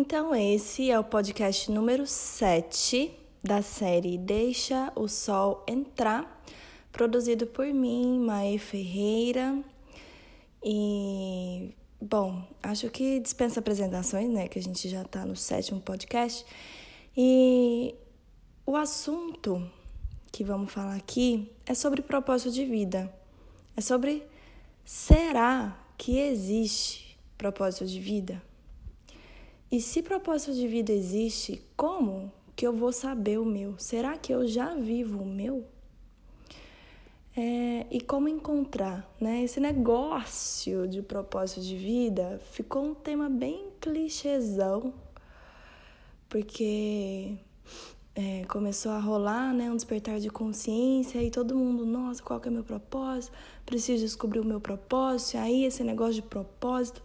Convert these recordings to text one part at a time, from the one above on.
Então, esse é o podcast número 7 da série Deixa o Sol Entrar, produzido por mim, Mae Ferreira. E, bom, acho que dispensa apresentações, né? Que a gente já tá no sétimo podcast. E o assunto que vamos falar aqui é sobre propósito de vida. É sobre será que existe propósito de vida? E se propósito de vida existe, como que eu vou saber o meu? Será que eu já vivo o meu? É, e como encontrar, né? Esse negócio de propósito de vida ficou um tema bem clichêzão, porque é, começou a rolar, né, um despertar de consciência e todo mundo, nossa, qual que é o meu propósito? Preciso descobrir o meu propósito. E aí esse negócio de propósito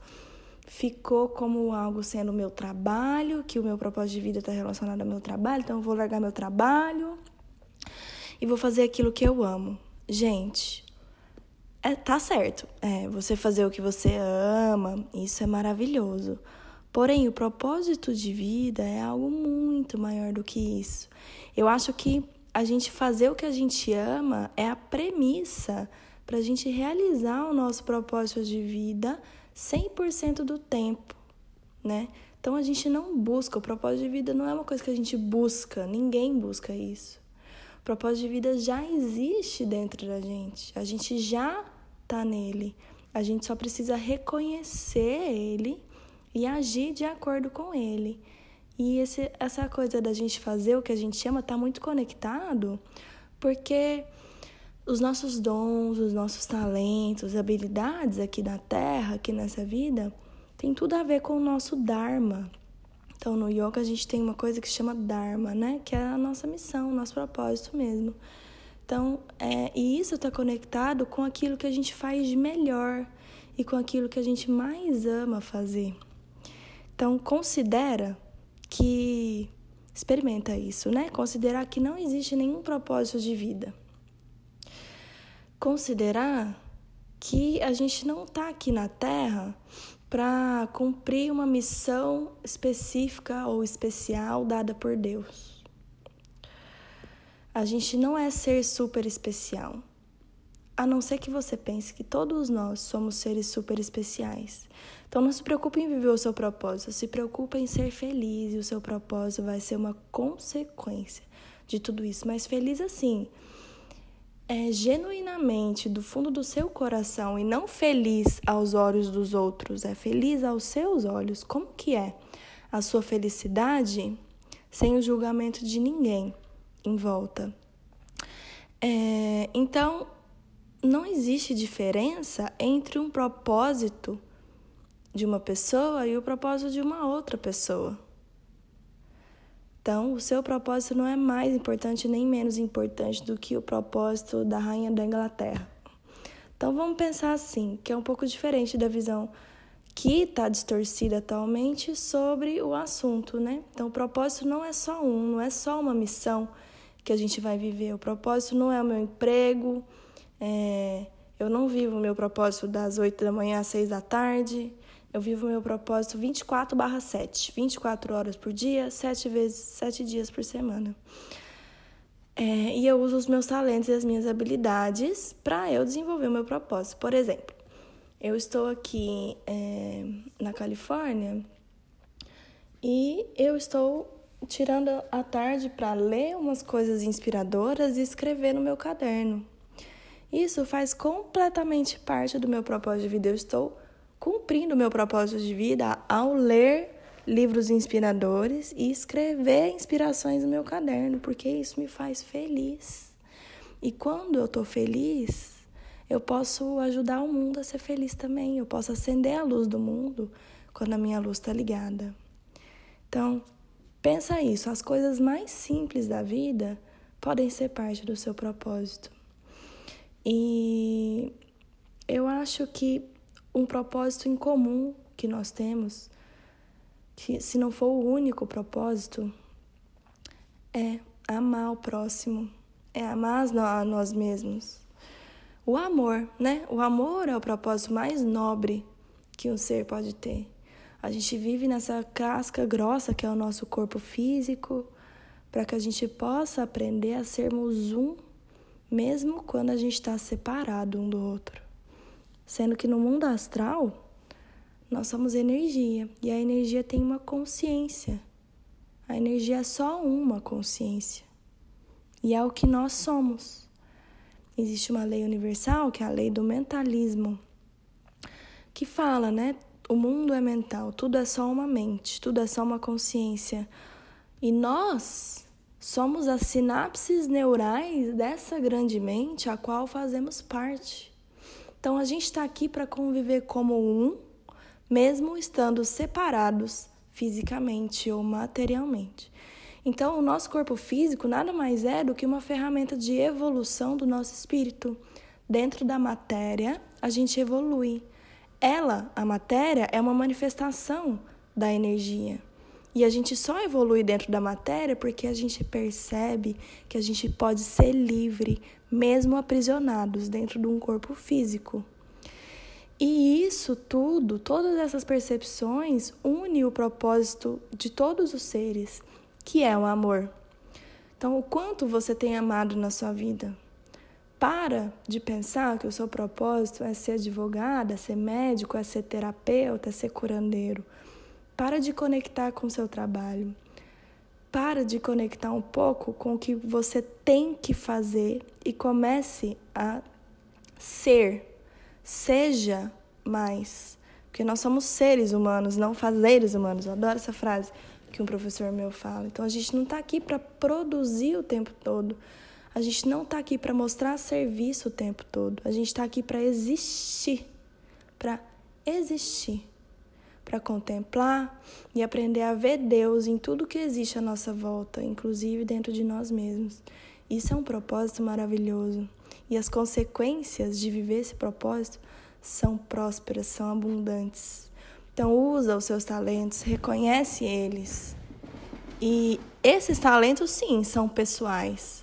ficou como algo sendo meu trabalho, que o meu propósito de vida está relacionado ao meu trabalho, então eu vou largar meu trabalho e vou fazer aquilo que eu amo. Gente, é, tá certo, é, você fazer o que você ama, isso é maravilhoso. Porém, o propósito de vida é algo muito maior do que isso. Eu acho que a gente fazer o que a gente ama é a premissa para a gente realizar o nosso propósito de vida 100% do tempo, né? Então a gente não busca, o propósito de vida não é uma coisa que a gente busca, ninguém busca isso. O propósito de vida já existe dentro da gente, a gente já tá nele. A gente só precisa reconhecer ele e agir de acordo com ele. E esse, essa coisa da gente fazer o que a gente chama está muito conectado, porque os nossos dons, os nossos talentos, habilidades aqui na Terra, aqui nessa vida, tem tudo a ver com o nosso Dharma. Então, no yoga, a gente tem uma coisa que se chama Dharma, né? Que é a nossa missão, o nosso propósito mesmo. Então, é, e isso está conectado com aquilo que a gente faz de melhor e com aquilo que a gente mais ama fazer. Então, considera que. Experimenta isso, né? Considerar que não existe nenhum propósito de vida. Considerar que a gente não está aqui na Terra para cumprir uma missão específica ou especial dada por Deus. A gente não é ser super especial. A não ser que você pense que todos nós somos seres super especiais. Então não se preocupe em viver o seu propósito, se preocupe em ser feliz e o seu propósito vai ser uma consequência de tudo isso. Mas feliz assim, é genuinamente do fundo do seu coração e não feliz aos olhos dos outros, é feliz aos seus olhos. Como que é a sua felicidade sem o julgamento de ninguém em volta? É, então, não existe diferença entre um propósito de uma pessoa e o propósito de uma outra pessoa. Então, o seu propósito não é mais importante nem menos importante do que o propósito da rainha da Inglaterra. Então, vamos pensar assim, que é um pouco diferente da visão que está distorcida atualmente sobre o assunto, né? Então, o propósito não é só um, não é só uma missão que a gente vai viver. O propósito não é o meu emprego, é... eu não vivo o meu propósito das 8 da manhã às 6 da tarde, eu vivo o meu propósito 24 barra 7, 24 horas por dia, 7 vezes, 7 dias por semana. É, e eu uso os meus talentos e as minhas habilidades para eu desenvolver o meu propósito. Por exemplo, eu estou aqui é, na Califórnia e eu estou tirando a tarde para ler umas coisas inspiradoras e escrever no meu caderno. Isso faz completamente parte do meu propósito de vida. Eu estou cumprindo meu propósito de vida ao ler livros inspiradores e escrever inspirações no meu caderno, porque isso me faz feliz. E quando eu estou feliz, eu posso ajudar o mundo a ser feliz também. Eu posso acender a luz do mundo quando a minha luz está ligada. Então, pensa isso: as coisas mais simples da vida podem ser parte do seu propósito. E eu acho que um propósito em comum que nós temos, que se não for o único propósito, é amar o próximo, é amar a nós mesmos. O amor, né? O amor é o propósito mais nobre que um ser pode ter. A gente vive nessa casca grossa que é o nosso corpo físico, para que a gente possa aprender a sermos um, mesmo quando a gente está separado um do outro. Sendo que no mundo astral, nós somos energia e a energia tem uma consciência. A energia é só uma consciência e é o que nós somos. Existe uma lei universal, que é a lei do mentalismo, que fala, né? O mundo é mental, tudo é só uma mente, tudo é só uma consciência. E nós somos as sinapses neurais dessa grande mente a qual fazemos parte. Então a gente está aqui para conviver como um, mesmo estando separados fisicamente ou materialmente. Então, o nosso corpo físico nada mais é do que uma ferramenta de evolução do nosso espírito. Dentro da matéria, a gente evolui. Ela, a matéria, é uma manifestação da energia. E a gente só evolui dentro da matéria porque a gente percebe que a gente pode ser livre, mesmo aprisionados dentro de um corpo físico. E isso tudo, todas essas percepções, une o propósito de todos os seres, que é o amor. Então, o quanto você tem amado na sua vida? Para de pensar que o seu propósito é ser advogado, é ser médico, é ser terapeuta, é ser curandeiro. Para de conectar com o seu trabalho. Para de conectar um pouco com o que você tem que fazer e comece a ser. Seja mais. Porque nós somos seres humanos, não fazeres humanos. Eu adoro essa frase que um professor meu fala. Então a gente não está aqui para produzir o tempo todo. A gente não está aqui para mostrar serviço o tempo todo. A gente está aqui para existir. Para existir para contemplar e aprender a ver Deus em tudo que existe à nossa volta, inclusive dentro de nós mesmos. Isso é um propósito maravilhoso. E as consequências de viver esse propósito são prósperas, são abundantes. Então usa os seus talentos, reconhece eles. E esses talentos sim são pessoais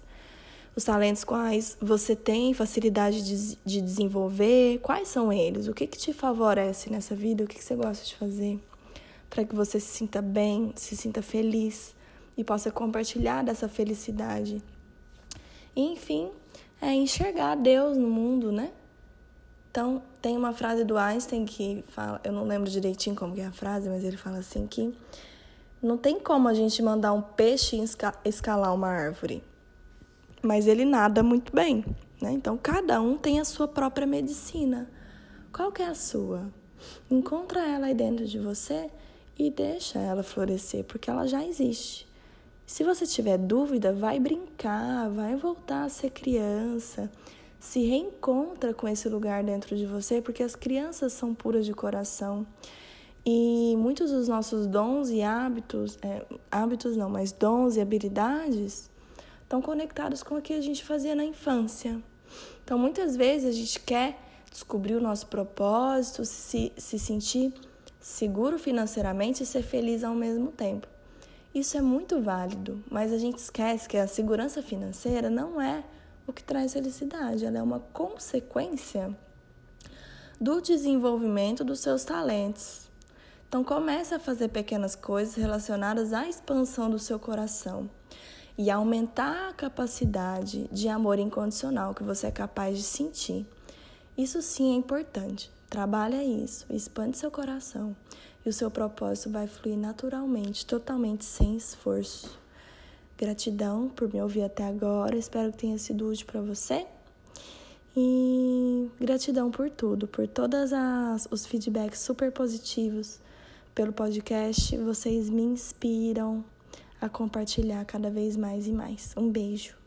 os talentos quais você tem facilidade de, de desenvolver, quais são eles? O que, que te favorece nessa vida? O que, que você gosta de fazer? Para que você se sinta bem, se sinta feliz e possa compartilhar dessa felicidade. E, enfim, é enxergar Deus no mundo, né? Então, tem uma frase do Einstein que fala, eu não lembro direitinho como é a frase, mas ele fala assim que não tem como a gente mandar um peixe escalar uma árvore mas ele nada muito bem. Né? Então, cada um tem a sua própria medicina. Qual que é a sua? Encontra ela aí dentro de você e deixa ela florescer, porque ela já existe. Se você tiver dúvida, vai brincar, vai voltar a ser criança. Se reencontra com esse lugar dentro de você, porque as crianças são puras de coração. E muitos dos nossos dons e hábitos, é, hábitos não, mas dons e habilidades, estão conectados com o que a gente fazia na infância. Então, muitas vezes a gente quer descobrir o nosso propósito, se, se sentir seguro financeiramente e ser feliz ao mesmo tempo. Isso é muito válido, mas a gente esquece que a segurança financeira não é o que traz felicidade, ela é uma consequência do desenvolvimento dos seus talentos. Então comece a fazer pequenas coisas relacionadas à expansão do seu coração e aumentar a capacidade de amor incondicional que você é capaz de sentir. Isso sim é importante. Trabalha isso, expande seu coração e o seu propósito vai fluir naturalmente, totalmente sem esforço. Gratidão por me ouvir até agora, espero que tenha sido útil para você. E gratidão por tudo, por todos os feedbacks super positivos pelo podcast. Vocês me inspiram, a compartilhar cada vez mais e mais. Um beijo.